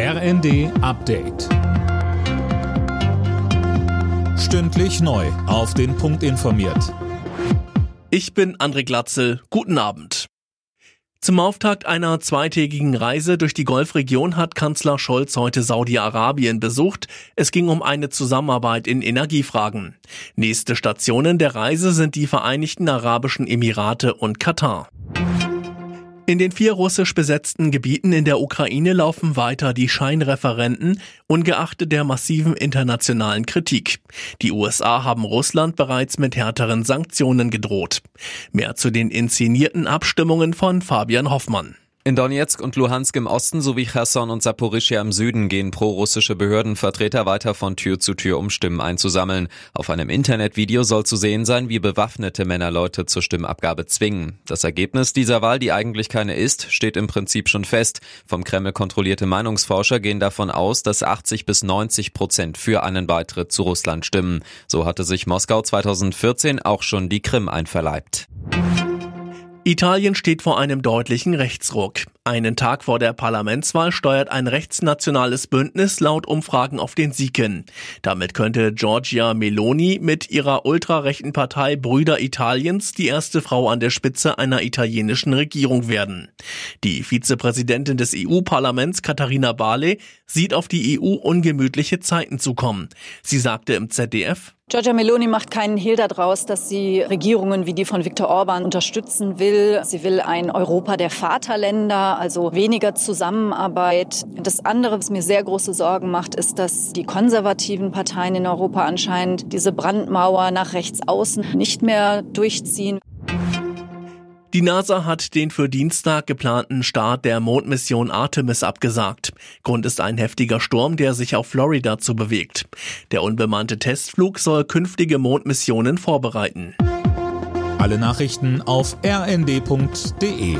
RND Update. Stündlich neu. Auf den Punkt informiert. Ich bin André Glatzel. Guten Abend. Zum Auftakt einer zweitägigen Reise durch die Golfregion hat Kanzler Scholz heute Saudi-Arabien besucht. Es ging um eine Zusammenarbeit in Energiefragen. Nächste Stationen der Reise sind die Vereinigten Arabischen Emirate und Katar. In den vier russisch besetzten Gebieten in der Ukraine laufen weiter die Scheinreferenten, ungeachtet der massiven internationalen Kritik. Die USA haben Russland bereits mit härteren Sanktionen gedroht. Mehr zu den inszenierten Abstimmungen von Fabian Hoffmann. In Donetsk und Luhansk im Osten sowie Cherson und Saporischia im Süden gehen prorussische Behördenvertreter weiter von Tür zu Tür, um Stimmen einzusammeln. Auf einem Internetvideo soll zu sehen sein, wie bewaffnete Männer Leute zur Stimmabgabe zwingen. Das Ergebnis dieser Wahl, die eigentlich keine ist, steht im Prinzip schon fest. Vom Kreml kontrollierte Meinungsforscher gehen davon aus, dass 80 bis 90 Prozent für einen Beitritt zu Russland stimmen. So hatte sich Moskau 2014 auch schon die Krim einverleibt. Italien steht vor einem deutlichen Rechtsruck. Einen Tag vor der Parlamentswahl steuert ein rechtsnationales Bündnis laut Umfragen auf den Sieg hin. Damit könnte Giorgia Meloni mit ihrer ultrarechten Partei Brüder Italiens die erste Frau an der Spitze einer italienischen Regierung werden. Die Vizepräsidentin des EU-Parlaments Katharina Barley sieht auf die EU ungemütliche Zeiten zukommen. Sie sagte im ZDF, Giorgia Meloni macht keinen Hehl daraus, dass sie Regierungen wie die von Viktor Orban unterstützen will. Sie will ein Europa der Vaterländer, also weniger Zusammenarbeit. Das andere, was mir sehr große Sorgen macht, ist, dass die konservativen Parteien in Europa anscheinend diese Brandmauer nach rechts außen nicht mehr durchziehen. Die NASA hat den für Dienstag geplanten Start der Mondmission Artemis abgesagt. Grund ist ein heftiger Sturm, der sich auf Florida zu bewegt. Der unbemannte Testflug soll künftige Mondmissionen vorbereiten. Alle Nachrichten auf rnd.de